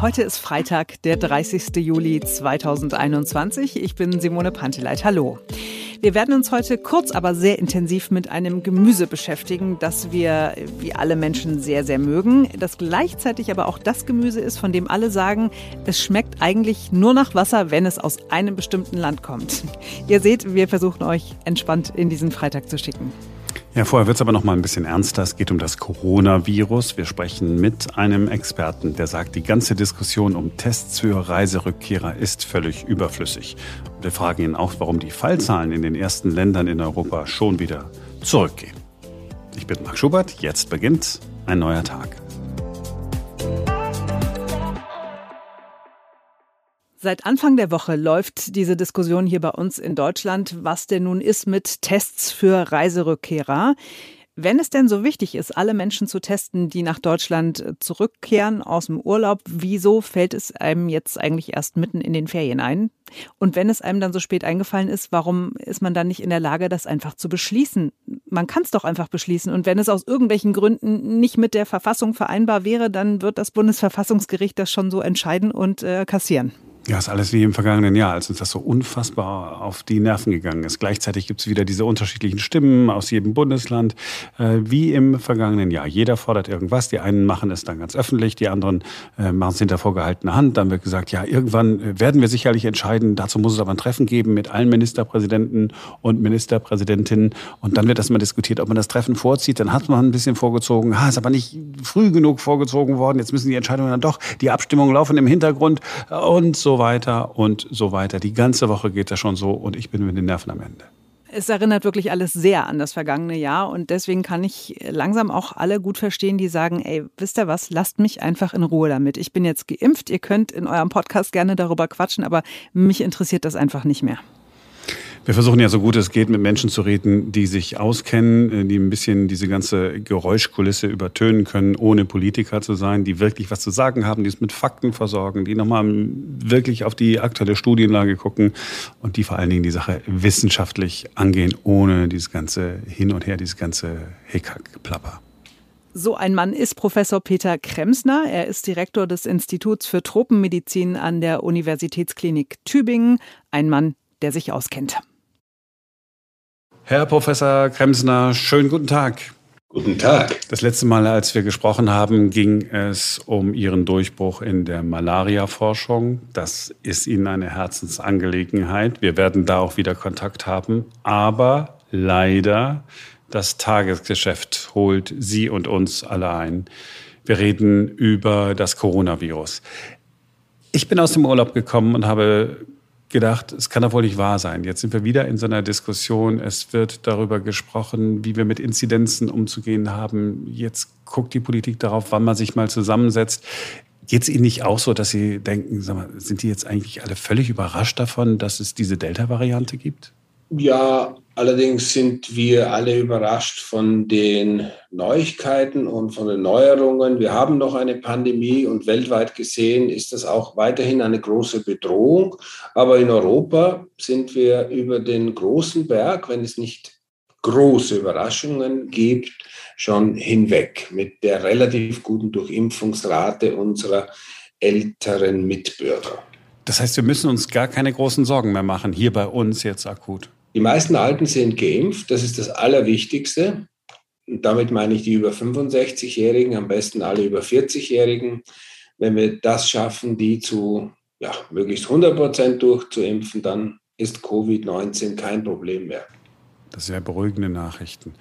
Heute ist Freitag, der 30. Juli 2021. Ich bin Simone Panteleit. Hallo. Wir werden uns heute kurz, aber sehr intensiv mit einem Gemüse beschäftigen, das wir, wie alle Menschen, sehr, sehr mögen. Das gleichzeitig aber auch das Gemüse ist, von dem alle sagen, es schmeckt eigentlich nur nach Wasser, wenn es aus einem bestimmten Land kommt. Ihr seht, wir versuchen euch entspannt in diesen Freitag zu schicken. Ja, vorher wird es aber noch mal ein bisschen ernster. Es geht um das Coronavirus. Wir sprechen mit einem Experten, der sagt, die ganze Diskussion um Tests für Reiserückkehrer ist völlig überflüssig. Wir fragen ihn auch, warum die Fallzahlen in den ersten Ländern in Europa schon wieder zurückgehen. Ich bin Marc Schubert. Jetzt beginnt ein neuer Tag. Seit Anfang der Woche läuft diese Diskussion hier bei uns in Deutschland, was denn nun ist mit Tests für Reiserückkehrer. Wenn es denn so wichtig ist, alle Menschen zu testen, die nach Deutschland zurückkehren aus dem Urlaub, wieso fällt es einem jetzt eigentlich erst mitten in den Ferien ein? Und wenn es einem dann so spät eingefallen ist, warum ist man dann nicht in der Lage, das einfach zu beschließen? Man kann es doch einfach beschließen. Und wenn es aus irgendwelchen Gründen nicht mit der Verfassung vereinbar wäre, dann wird das Bundesverfassungsgericht das schon so entscheiden und äh, kassieren. Ja, ist alles wie im vergangenen Jahr, als uns das so unfassbar auf die Nerven gegangen ist. Gleichzeitig gibt es wieder diese unterschiedlichen Stimmen aus jedem Bundesland, äh, wie im vergangenen Jahr. Jeder fordert irgendwas. Die einen machen es dann ganz öffentlich, die anderen äh, machen es hinter vorgehaltener Hand. Dann wird gesagt, ja, irgendwann äh, werden wir sicherlich entscheiden. Dazu muss es aber ein Treffen geben mit allen Ministerpräsidenten und Ministerpräsidentinnen. Und dann wird erstmal diskutiert, ob man das Treffen vorzieht. Dann hat man ein bisschen vorgezogen. Ah, ist aber nicht früh genug vorgezogen worden. Jetzt müssen die Entscheidungen dann doch, die Abstimmungen laufen im Hintergrund und so weiter und so weiter. Die ganze Woche geht das schon so und ich bin mit den Nerven am Ende. Es erinnert wirklich alles sehr an das vergangene Jahr und deswegen kann ich langsam auch alle gut verstehen, die sagen, ey, wisst ihr was, lasst mich einfach in Ruhe damit. Ich bin jetzt geimpft, ihr könnt in eurem Podcast gerne darüber quatschen, aber mich interessiert das einfach nicht mehr. Wir versuchen ja so gut es geht, mit Menschen zu reden, die sich auskennen, äh, die ein bisschen diese ganze Geräuschkulisse übertönen können, ohne Politiker zu sein, die wirklich was zu sagen haben, die es mit Fakten versorgen, die nochmal wirklich auf die aktuelle Studienlage gucken und die vor allen Dingen die Sache wissenschaftlich angehen, ohne dieses ganze Hin und Her, dieses ganze Hickhack-Plapper. So ein Mann ist Professor Peter Kremsner. Er ist Direktor des Instituts für Tropenmedizin an der Universitätsklinik Tübingen. Ein Mann, der sich auskennt. Herr Professor Kremsner, schönen guten Tag. Guten Tag. Das letzte Mal, als wir gesprochen haben, ging es um Ihren Durchbruch in der Malaria-Forschung. Das ist Ihnen eine Herzensangelegenheit. Wir werden da auch wieder Kontakt haben. Aber leider, das Tagesgeschäft holt Sie und uns alle ein. Wir reden über das Coronavirus. Ich bin aus dem Urlaub gekommen und habe gedacht, es kann doch wohl nicht wahr sein. Jetzt sind wir wieder in so einer Diskussion. Es wird darüber gesprochen, wie wir mit Inzidenzen umzugehen haben. Jetzt guckt die Politik darauf, wann man sich mal zusammensetzt. Geht es Ihnen nicht auch so, dass Sie denken, mal, sind die jetzt eigentlich alle völlig überrascht davon, dass es diese Delta-Variante gibt? Ja, allerdings sind wir alle überrascht von den Neuigkeiten und von den Neuerungen. Wir haben noch eine Pandemie und weltweit gesehen ist das auch weiterhin eine große Bedrohung. Aber in Europa sind wir über den großen Berg, wenn es nicht große Überraschungen gibt, schon hinweg mit der relativ guten Durchimpfungsrate unserer älteren Mitbürger. Das heißt, wir müssen uns gar keine großen Sorgen mehr machen, hier bei uns jetzt akut. Die meisten Alten sind geimpft, das ist das Allerwichtigste. Und damit meine ich die über 65-Jährigen, am besten alle über 40-Jährigen. Wenn wir das schaffen, die zu ja, möglichst 100 Prozent durchzuimpfen, dann ist Covid-19 kein Problem mehr. Das sind ja beruhigende Nachrichten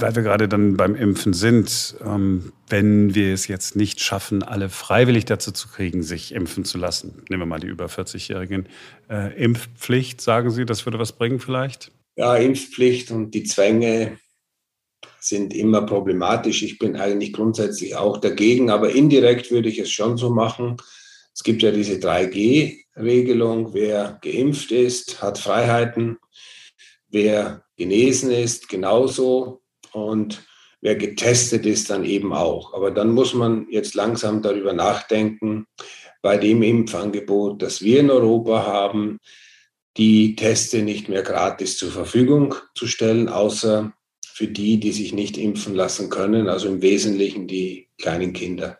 weil wir gerade dann beim Impfen sind, ähm, wenn wir es jetzt nicht schaffen, alle freiwillig dazu zu kriegen, sich impfen zu lassen, nehmen wir mal die über 40-Jährigen, äh, Impfpflicht, sagen Sie, das würde was bringen vielleicht? Ja, Impfpflicht und die Zwänge sind immer problematisch. Ich bin eigentlich grundsätzlich auch dagegen, aber indirekt würde ich es schon so machen. Es gibt ja diese 3G-Regelung. Wer geimpft ist, hat Freiheiten. Wer genesen ist, genauso und wer getestet ist, dann eben auch. Aber dann muss man jetzt langsam darüber nachdenken, bei dem Impfangebot, das wir in Europa haben, die Teste nicht mehr gratis zur Verfügung zu stellen, außer für die, die sich nicht impfen lassen können, also im Wesentlichen die kleinen Kinder.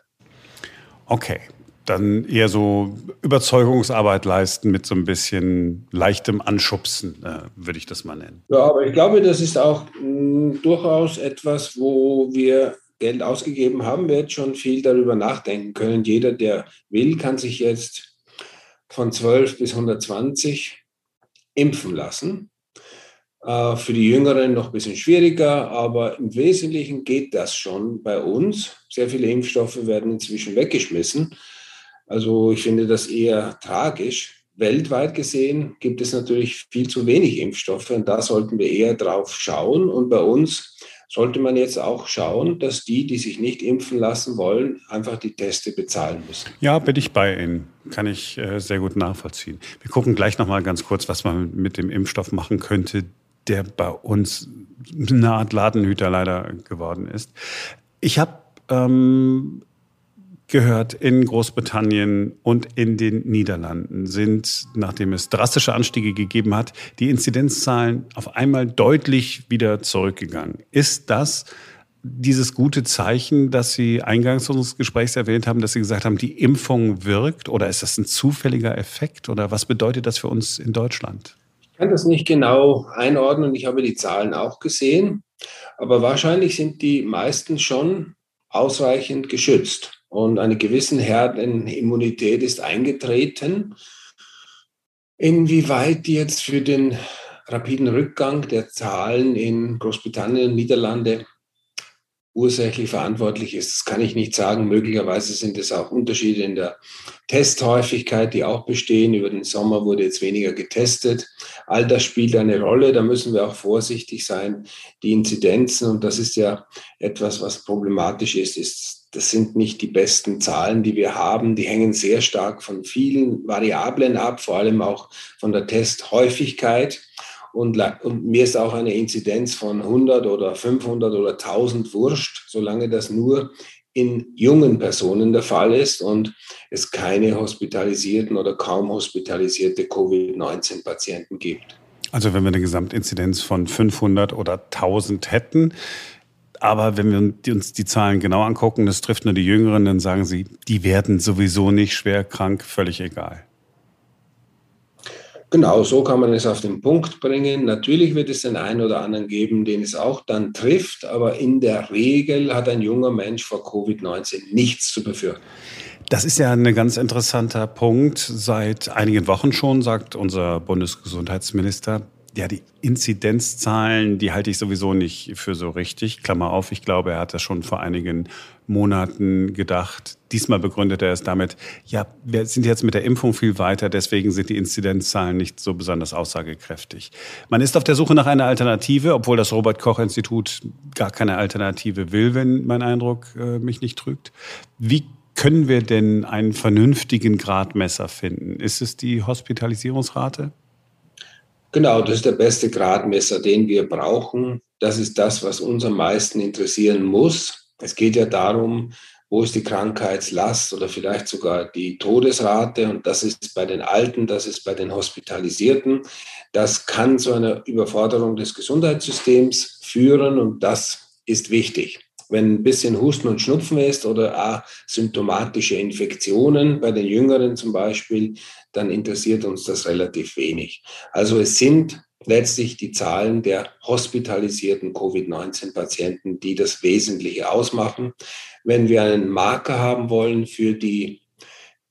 Okay, dann eher so Überzeugungsarbeit leisten mit so ein bisschen leichtem Anschubsen, äh, würde ich das mal nennen. Ja, aber ich glaube, das ist auch mh, hm, durchaus etwas, wo wir Geld ausgegeben haben, wird schon viel darüber nachdenken können. Jeder, der will, kann sich jetzt von 12 bis 120 impfen lassen. Äh, für die Jüngeren noch ein bisschen schwieriger, aber im Wesentlichen geht das schon bei uns. Sehr viele Impfstoffe werden inzwischen weggeschmissen. Also ich finde das eher tragisch. Weltweit gesehen gibt es natürlich viel zu wenig Impfstoffe und da sollten wir eher drauf schauen. Und bei uns sollte man jetzt auch schauen, dass die, die sich nicht impfen lassen wollen, einfach die Teste bezahlen müssen. Ja, bin ich bei Ihnen. Kann ich äh, sehr gut nachvollziehen. Wir gucken gleich noch mal ganz kurz, was man mit dem Impfstoff machen könnte, der bei uns eine Art Ladenhüter leider geworden ist. Ich habe ähm, gehört, in Großbritannien und in den Niederlanden sind, nachdem es drastische Anstiege gegeben hat, die Inzidenzzahlen auf einmal deutlich wieder zurückgegangen. Ist das dieses gute Zeichen, das Sie eingangs unseres Gesprächs erwähnt haben, dass Sie gesagt haben, die Impfung wirkt? Oder ist das ein zufälliger Effekt? Oder was bedeutet das für uns in Deutschland? Ich kann das nicht genau einordnen. Ich habe die Zahlen auch gesehen. Aber wahrscheinlich sind die meisten schon ausreichend geschützt und eine gewisse Herdenimmunität ist eingetreten. Inwieweit die jetzt für den rapiden Rückgang der Zahlen in Großbritannien und Niederlande ursächlich verantwortlich ist, das kann ich nicht sagen. Möglicherweise sind es auch Unterschiede in der Testhäufigkeit, die auch bestehen. Über den Sommer wurde jetzt weniger getestet. All das spielt eine Rolle. Da müssen wir auch vorsichtig sein. Die Inzidenzen, und das ist ja etwas, was problematisch ist, ist das sind nicht die besten Zahlen, die wir haben. Die hängen sehr stark von vielen Variablen ab, vor allem auch von der Testhäufigkeit. Und, und, mir ist auch eine Inzidenz von 100 oder 500 oder 1000 wurscht, solange das nur in jungen Personen der Fall ist und es keine hospitalisierten oder kaum hospitalisierte Covid-19-Patienten gibt. Also wenn wir eine Gesamtinzidenz von 500 oder 1000 hätten, aber wenn wir uns die Zahlen genau angucken, das trifft nur die Jüngeren, dann sagen sie, die werden sowieso nicht schwer krank, völlig egal. Genau, so kann man es auf den Punkt bringen. Natürlich wird es den einen oder anderen geben, den es auch dann trifft, aber in der Regel hat ein junger Mensch vor Covid-19 nichts zu befürchten. Das ist ja ein ganz interessanter Punkt. Seit einigen Wochen schon sagt unser Bundesgesundheitsminister, ja, die Inzidenzzahlen, die halte ich sowieso nicht für so richtig. Klammer auf, ich glaube, er hat das schon vor einigen Monaten gedacht. Diesmal begründet er es damit, ja, wir sind jetzt mit der Impfung viel weiter, deswegen sind die Inzidenzzahlen nicht so besonders aussagekräftig. Man ist auf der Suche nach einer Alternative, obwohl das Robert Koch Institut gar keine Alternative will, wenn mein Eindruck äh, mich nicht trügt. Wie können wir denn einen vernünftigen Gradmesser finden? Ist es die Hospitalisierungsrate? Genau, das ist der beste Gradmesser, den wir brauchen. Das ist das, was uns am meisten interessieren muss. Es geht ja darum, wo ist die Krankheitslast oder vielleicht sogar die Todesrate. Und das ist bei den Alten, das ist bei den Hospitalisierten. Das kann zu einer Überforderung des Gesundheitssystems führen und das ist wichtig. Wenn ein bisschen Husten und Schnupfen ist oder symptomatische Infektionen, bei den Jüngeren zum Beispiel, dann interessiert uns das relativ wenig. Also es sind letztlich die Zahlen der hospitalisierten Covid-19-Patienten, die das Wesentliche ausmachen. Wenn wir einen Marker haben wollen für die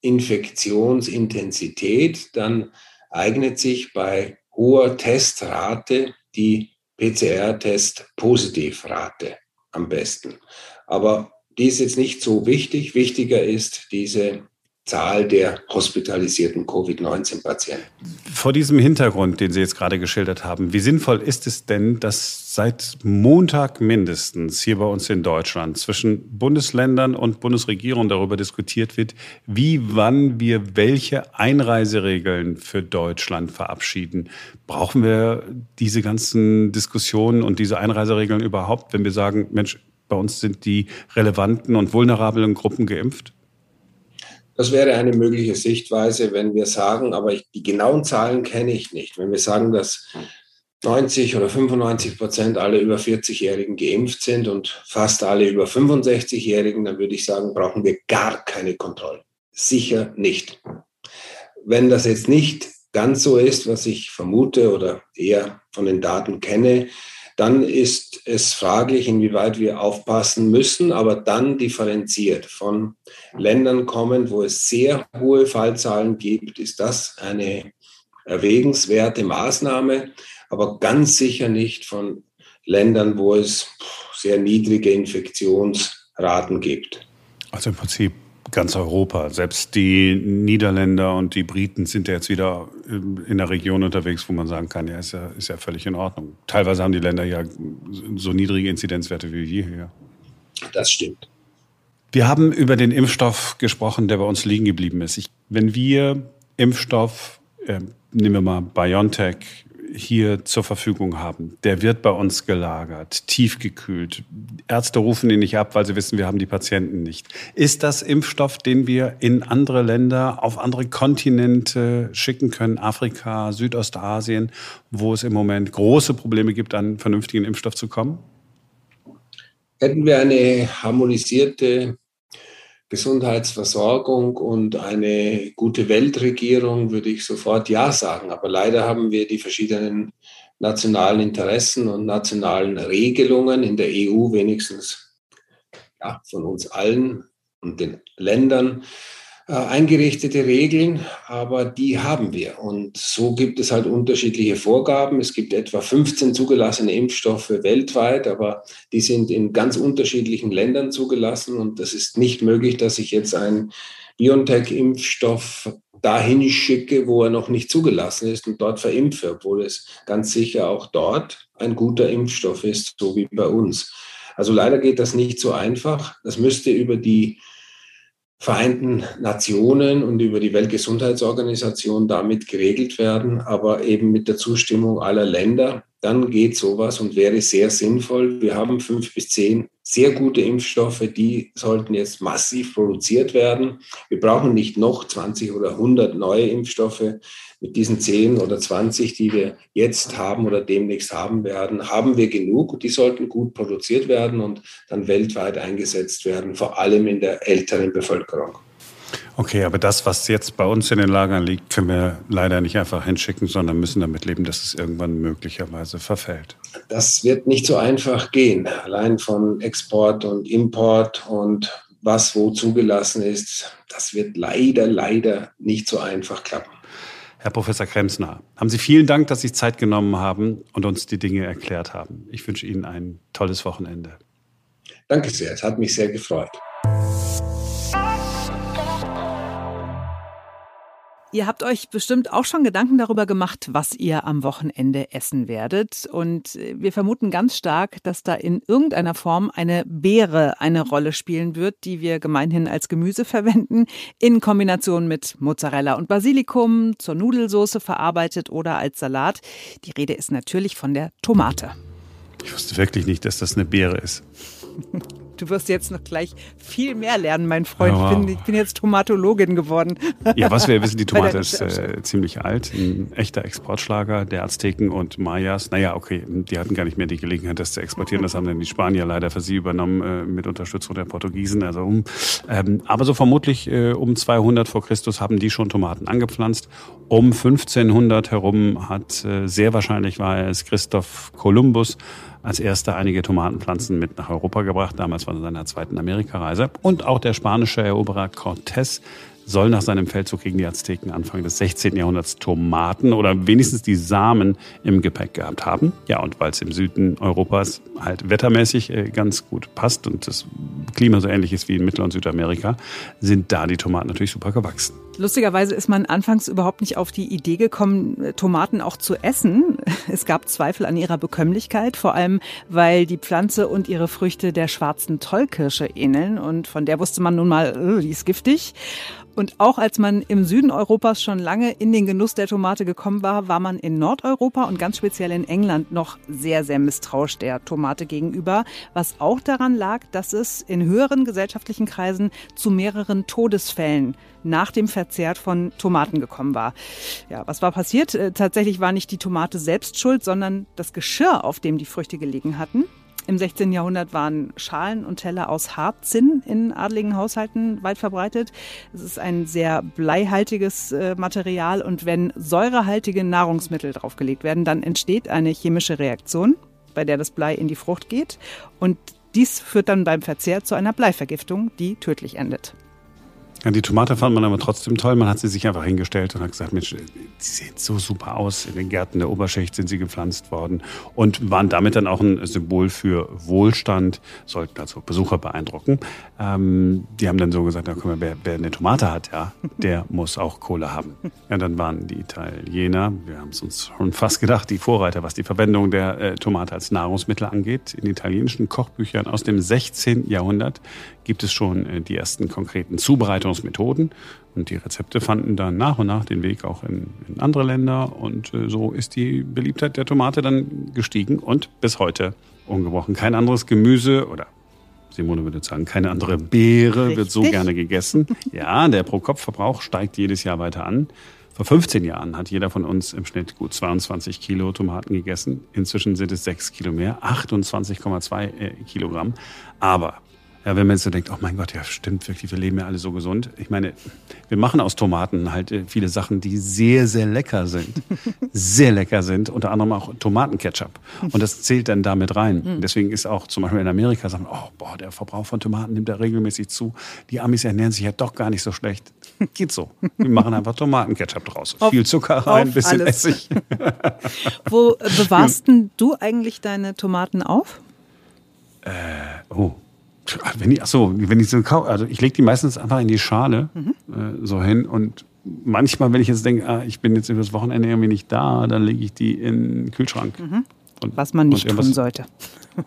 Infektionsintensität, dann eignet sich bei hoher Testrate die PCR-Test-Positivrate am besten. Aber die ist jetzt nicht so wichtig. Wichtiger ist diese Zahl der hospitalisierten Covid-19-Patienten. Vor diesem Hintergrund, den Sie jetzt gerade geschildert haben, wie sinnvoll ist es denn, dass seit Montag mindestens hier bei uns in Deutschland zwischen Bundesländern und Bundesregierung darüber diskutiert wird, wie wann wir welche Einreiseregeln für Deutschland verabschieden? Brauchen wir diese ganzen Diskussionen und diese Einreiseregeln überhaupt, wenn wir sagen, Mensch, bei uns sind die relevanten und vulnerablen Gruppen geimpft? Das wäre eine mögliche Sichtweise, wenn wir sagen, aber ich, die genauen Zahlen kenne ich nicht. Wenn wir sagen, dass 90 oder 95 Prozent aller über 40-Jährigen geimpft sind und fast alle über 65-Jährigen, dann würde ich sagen, brauchen wir gar keine Kontrollen. Sicher nicht. Wenn das jetzt nicht ganz so ist, was ich vermute oder eher von den Daten kenne, dann ist es fraglich, inwieweit wir aufpassen müssen, aber dann differenziert. Von Ländern kommen, wo es sehr hohe Fallzahlen gibt, ist das eine erwägenswerte Maßnahme, aber ganz sicher nicht von Ländern, wo es sehr niedrige Infektionsraten gibt. Also im Prinzip ganz Europa. Selbst die Niederländer und die Briten sind ja jetzt wieder in der Region unterwegs, wo man sagen kann, ja, ist ja, ist ja völlig in Ordnung. Teilweise haben die Länder ja so niedrige Inzidenzwerte wie wir hier. Das stimmt. Wir haben über den Impfstoff gesprochen, der bei uns liegen geblieben ist. Ich, wenn wir Impfstoff, äh, nehmen wir mal BioNTech, hier zur Verfügung haben, der wird bei uns gelagert, tiefgekühlt. Ärzte rufen ihn nicht ab, weil sie wissen, wir haben die Patienten nicht. Ist das Impfstoff, den wir in andere Länder, auf andere Kontinente schicken können, Afrika, Südostasien, wo es im Moment große Probleme gibt, an vernünftigen Impfstoff zu kommen? Hätten wir eine harmonisierte Gesundheitsversorgung und eine gute Weltregierung, würde ich sofort Ja sagen. Aber leider haben wir die verschiedenen nationalen Interessen und nationalen Regelungen in der EU wenigstens ja, von uns allen und den Ländern äh, eingerichtete Regeln, aber die haben wir. Und so gibt es halt unterschiedliche Vorgaben. Es gibt etwa 15 zugelassene Impfstoffe weltweit, aber die sind in ganz unterschiedlichen Ländern zugelassen. Und das ist nicht möglich, dass ich jetzt einen BioNTech-Impfstoff dahin schicke, wo er noch nicht zugelassen ist und dort verimpfe, obwohl es ganz sicher auch dort ein guter Impfstoff ist, so wie bei uns. Also leider geht das nicht so einfach. Das müsste über die Vereinten Nationen und über die Weltgesundheitsorganisation damit geregelt werden, aber eben mit der Zustimmung aller Länder. Dann geht sowas und wäre sehr sinnvoll. Wir haben fünf bis zehn sehr gute Impfstoffe, die sollten jetzt massiv produziert werden. Wir brauchen nicht noch 20 oder 100 neue Impfstoffe. Mit diesen 10 oder 20, die wir jetzt haben oder demnächst haben werden, haben wir genug die sollten gut produziert werden und dann weltweit eingesetzt werden, vor allem in der älteren Bevölkerung. Okay, aber das, was jetzt bei uns in den Lagern liegt, können wir leider nicht einfach hinschicken, sondern müssen damit leben, dass es irgendwann möglicherweise verfällt. Das wird nicht so einfach gehen. Allein von Export und Import und was wo zugelassen ist, das wird leider, leider nicht so einfach klappen. Herr Professor Kremsner, haben Sie vielen Dank, dass Sie sich Zeit genommen haben und uns die Dinge erklärt haben. Ich wünsche Ihnen ein tolles Wochenende. Danke sehr, es hat mich sehr gefreut. Ihr habt euch bestimmt auch schon Gedanken darüber gemacht, was ihr am Wochenende essen werdet. Und wir vermuten ganz stark, dass da in irgendeiner Form eine Beere eine Rolle spielen wird, die wir gemeinhin als Gemüse verwenden, in Kombination mit Mozzarella und Basilikum, zur Nudelsoße verarbeitet oder als Salat. Die Rede ist natürlich von der Tomate. Ich wusste wirklich nicht, dass das eine Beere ist. Du wirst jetzt noch gleich viel mehr lernen, mein Freund. Oh, wow. ich, bin, ich, bin, jetzt Tomatologin geworden. Ja, was wir wissen, die Tomate ist äh, ziemlich alt. Ein echter Exportschlager der Azteken und Mayas. Naja, okay, die hatten gar nicht mehr die Gelegenheit, das zu exportieren. Das haben dann die Spanier leider für sie übernommen äh, mit Unterstützung der Portugiesen. Also um, ähm, aber so vermutlich äh, um 200 vor Christus haben die schon Tomaten angepflanzt. Um 1500 herum hat äh, sehr wahrscheinlich war es Christoph Kolumbus als erster einige Tomatenpflanzen mit nach Europa gebracht, damals von seiner zweiten Amerikareise. Und auch der spanische Eroberer Cortés soll nach seinem Feldzug gegen die Azteken Anfang des 16. Jahrhunderts Tomaten oder wenigstens die Samen im Gepäck gehabt haben. Ja, und weil es im Süden Europas halt wettermäßig äh, ganz gut passt und das Klima so ähnlich ist wie in Mittel- und Südamerika, sind da die Tomaten natürlich super gewachsen. Lustigerweise ist man anfangs überhaupt nicht auf die Idee gekommen, äh, Tomaten auch zu essen. Es gab Zweifel an ihrer Bekömmlichkeit, vor allem weil die Pflanze und ihre Früchte der schwarzen Tollkirsche ähneln und von der wusste man nun mal, äh, die ist giftig. Und auch als man im Süden Europas schon lange in den Genuss der Tomate gekommen war, war man in Nordeuropa und ganz speziell in England noch sehr, sehr misstrauisch der Tomate gegenüber, was auch daran lag, dass es in höheren gesellschaftlichen Kreisen zu mehreren Todesfällen nach dem Verzehr von Tomaten gekommen war. Ja, was war passiert? Äh, tatsächlich war nicht die Tomate selbst schuld, sondern das Geschirr, auf dem die Früchte gelegen hatten. Im 16. Jahrhundert waren Schalen und Teller aus Hartzinn in adligen Haushalten weit verbreitet. Es ist ein sehr bleihaltiges äh, Material und wenn säurehaltige Nahrungsmittel draufgelegt werden, dann entsteht eine chemische Reaktion, bei der das Blei in die Frucht geht und dies führt dann beim Verzehr zu einer Bleivergiftung, die tödlich endet. Ja, die Tomate fand man aber trotzdem toll. Man hat sie sich einfach hingestellt und hat gesagt, Mensch, die sehen so super aus. In den Gärten der Oberschicht sind sie gepflanzt worden und waren damit dann auch ein Symbol für Wohlstand, sollten also Besucher beeindrucken. Ähm, die haben dann so gesagt, na, guck mal, wer, wer eine Tomate hat, ja, der muss auch Kohle haben. Ja, dann waren die Italiener, wir haben es uns schon fast gedacht, die Vorreiter, was die Verwendung der äh, Tomate als Nahrungsmittel angeht. In italienischen Kochbüchern aus dem 16. Jahrhundert gibt es schon äh, die ersten konkreten Zubereitungsmethoden. Und die Rezepte fanden dann nach und nach den Weg auch in, in andere Länder. Und äh, so ist die Beliebtheit der Tomate dann gestiegen und bis heute ungebrochen. Kein anderes Gemüse oder Simone würde sagen, keine andere Beere Richtig. wird so gerne gegessen. Ja, der Pro-Kopf-Verbrauch steigt jedes Jahr weiter an. Vor 15 Jahren hat jeder von uns im Schnitt gut 22 Kilo Tomaten gegessen. Inzwischen sind es 6 Kilo mehr, 28,2 äh, Kilogramm. Aber ja, wenn man jetzt so denkt, oh mein Gott, ja stimmt wirklich, wir leben ja alle so gesund. Ich meine, wir machen aus Tomaten halt äh, viele Sachen, die sehr, sehr lecker sind. sehr lecker sind, unter anderem auch Tomatenketchup. Und das zählt dann damit rein. Mhm. Deswegen ist auch zum Beispiel in Amerika sagen, oh boah, der Verbrauch von Tomaten nimmt da regelmäßig zu. Die Amis ernähren sich ja doch gar nicht so schlecht. Geht so. Wir machen einfach Tomatenketchup draus. Auf, Viel Zucker rein, ein bisschen alles. Essig. Wo bewahrst ja. du eigentlich deine Tomaten auf? Äh, oh. Wenn ich, ach so, wenn ich so also ich lege die meistens einfach in die Schale mhm. äh, so hin und manchmal, wenn ich jetzt denke, ah, ich bin jetzt über das Wochenende irgendwie nicht da, dann lege ich die in den Kühlschrank. Mhm. Und, Was man nicht tun sollte.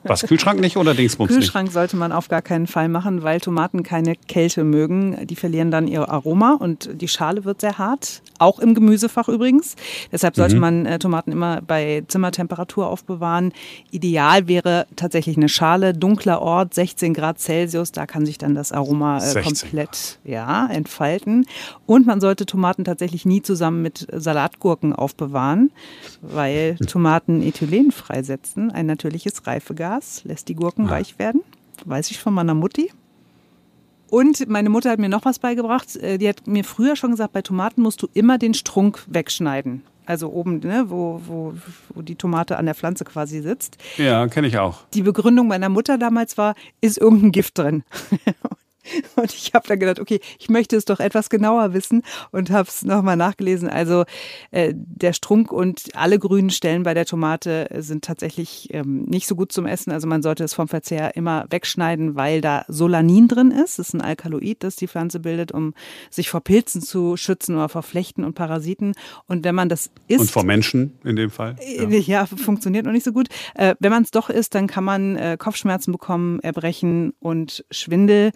Was, Kühlschrank nicht oder Dingsbums Kühlschrank nicht? sollte man auf gar keinen Fall machen, weil Tomaten keine Kälte mögen. Die verlieren dann ihr Aroma und die Schale wird sehr hart. Auch im Gemüsefach übrigens. Deshalb sollte mhm. man äh, Tomaten immer bei Zimmertemperatur aufbewahren. Ideal wäre tatsächlich eine Schale, dunkler Ort, 16 Grad Celsius. Da kann sich dann das Aroma äh, komplett ja, entfalten. Und man sollte Tomaten tatsächlich nie zusammen mit Salatgurken aufbewahren, weil Tomaten Ethylen freisetzen, ein natürliches Reifegas. Gas, lässt die Gurken ja. weich werden. Weiß ich von meiner Mutti. Und meine Mutter hat mir noch was beigebracht. Äh, die hat mir früher schon gesagt, bei Tomaten musst du immer den Strunk wegschneiden. Also oben, ne, wo, wo, wo die Tomate an der Pflanze quasi sitzt. Ja, kenne ich auch. Die Begründung meiner Mutter damals war, ist irgendein Gift drin. Und ich habe dann gedacht, okay, ich möchte es doch etwas genauer wissen und habe es nochmal nachgelesen. Also äh, der Strunk und alle grünen Stellen bei der Tomate sind tatsächlich ähm, nicht so gut zum Essen. Also man sollte es vom Verzehr immer wegschneiden, weil da Solanin drin ist. Das ist ein Alkaloid, das die Pflanze bildet, um sich vor Pilzen zu schützen oder vor Flechten und Parasiten. Und wenn man das isst... Und vor Menschen in dem Fall? Ja, äh, ja funktioniert noch nicht so gut. Äh, wenn man es doch isst, dann kann man äh, Kopfschmerzen bekommen, Erbrechen und Schwindel.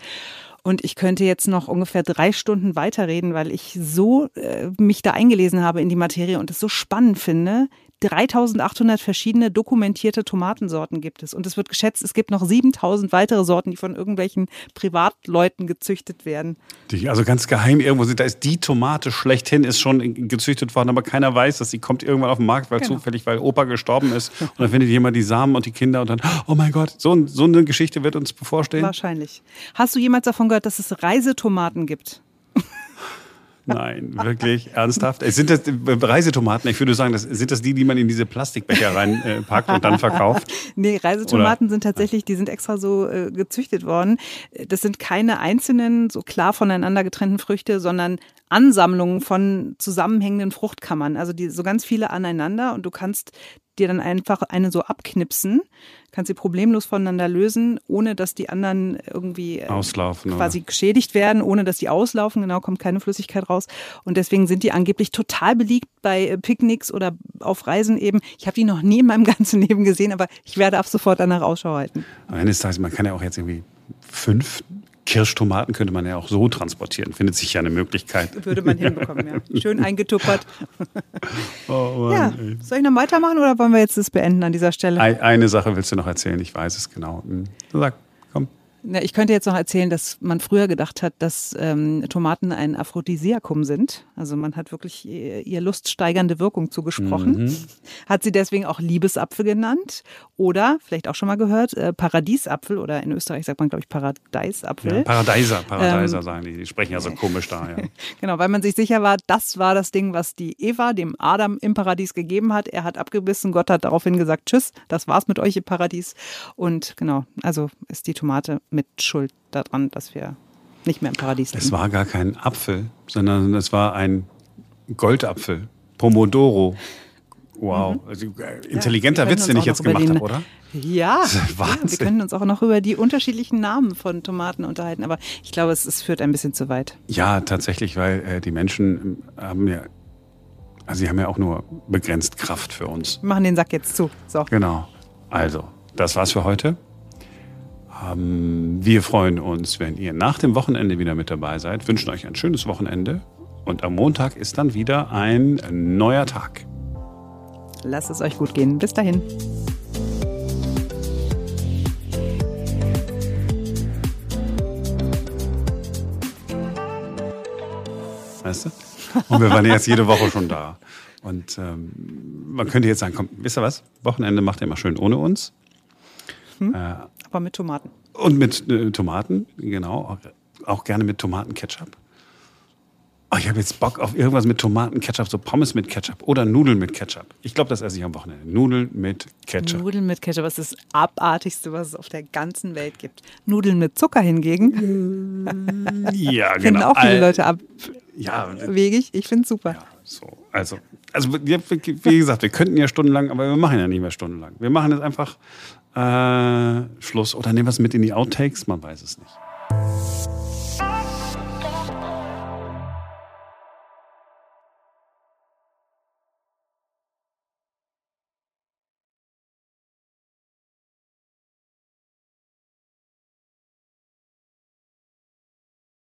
Und ich könnte jetzt noch ungefähr drei Stunden weiterreden, weil ich so äh, mich da eingelesen habe in die Materie und es so spannend finde. 3800 verschiedene dokumentierte Tomatensorten gibt es. Und es wird geschätzt, es gibt noch 7000 weitere Sorten, die von irgendwelchen Privatleuten gezüchtet werden. Die also ganz geheim irgendwo sind. Da ist die Tomate schlechthin, ist schon gezüchtet worden, aber keiner weiß, dass sie kommt irgendwann auf den Markt, weil genau. zufällig, weil Opa gestorben ist. Und dann findet jemand die Samen und die Kinder und dann, oh mein Gott, so, so eine Geschichte wird uns bevorstehen. Wahrscheinlich. Hast du jemals davon gehört, dass es Reisetomaten gibt? Nein, wirklich ernsthaft. Sind das Reisetomaten? Ich würde sagen, das, sind das die, die man in diese Plastikbecher reinpackt äh, und dann verkauft? nee, Reisetomaten Oder? sind tatsächlich, die sind extra so äh, gezüchtet worden. Das sind keine einzelnen, so klar voneinander getrennten Früchte, sondern Ansammlungen von zusammenhängenden Fruchtkammern. Also die so ganz viele aneinander und du kannst dir dann einfach eine so abknipsen, kannst sie problemlos voneinander lösen, ohne dass die anderen irgendwie äh, auslaufen, quasi oder? geschädigt werden, ohne dass die auslaufen. Genau, kommt keine Flüssigkeit raus. Und deswegen sind die angeblich total beliebt bei äh, Picknicks oder auf Reisen eben. Ich habe die noch nie in meinem ganzen Leben gesehen, aber ich werde ab sofort danach Ausschau halten. Eines Tages, man kann ja auch jetzt irgendwie fünf Kirschtomaten könnte man ja auch so transportieren. Findet sich ja eine Möglichkeit. Würde man hinbekommen, ja. Schön eingetuppert. Oh Mann, ja. Soll ich noch weitermachen oder wollen wir jetzt das beenden an dieser Stelle? Eine Sache willst du noch erzählen, ich weiß es genau. Hm. Sag. Na, ich könnte jetzt noch erzählen, dass man früher gedacht hat, dass ähm, Tomaten ein Aphrodisiakum sind. Also man hat wirklich ihr luststeigernde Wirkung zugesprochen. Mhm. Hat sie deswegen auch Liebesapfel genannt. Oder, vielleicht auch schon mal gehört, äh, Paradiesapfel oder in Österreich sagt man, glaube ich, Paradeisapfel. Ja, Paradeiser, Paradeiser ähm, sagen die. Die sprechen ja so komisch da. Ja. genau, weil man sich sicher war, das war das Ding, was die Eva dem Adam im Paradies gegeben hat. Er hat abgebissen, Gott hat daraufhin gesagt, tschüss, das war's mit euch im Paradies. Und genau, also ist die Tomate mit Schuld daran, dass wir nicht mehr im Paradies leben. Es war gar kein Apfel, sondern es war ein Goldapfel. Pomodoro. Wow. Mhm. Also, äh, intelligenter ja, Witz, den ich jetzt gemacht habe, oder? Ja, ja, wir können uns auch noch über die unterschiedlichen Namen von Tomaten unterhalten, aber ich glaube, es, es führt ein bisschen zu weit. Ja, tatsächlich, weil äh, die Menschen haben ja, also sie haben ja auch nur begrenzt Kraft für uns. Wir machen den Sack jetzt zu. So. Genau. Also, das war's für heute. Ähm, wir freuen uns, wenn ihr nach dem Wochenende wieder mit dabei seid, wünschen euch ein schönes Wochenende und am Montag ist dann wieder ein neuer Tag. Lasst es euch gut gehen. Bis dahin. Weißt du? Und wir waren jetzt jede Woche schon da. Und ähm, man könnte jetzt sagen, komm, wisst ihr was? Wochenende macht ihr mal schön ohne uns. Hm? Äh, Aber mit Tomaten. Und mit äh, Tomaten, genau. Auch, auch, gerne mit Tomatenketchup. Oh, ich habe jetzt Bock auf irgendwas mit Tomatenketchup, so Pommes mit Ketchup oder Nudeln mit Ketchup. Ich glaube, das esse ich am Wochenende. Nudeln mit Ketchup. Nudeln mit Ketchup, das ist das Abartigste, was es auf der ganzen Welt gibt. Nudeln mit Zucker hingegen. ja, genau. Finden auch viele Leute abwegig. Ich finde es super. Ja, so. Also, also wie gesagt, wir könnten ja stundenlang, aber wir machen ja nicht mehr stundenlang. Wir machen jetzt einfach Schluss oder nehmen wir es mit in die Outtakes, man weiß es nicht.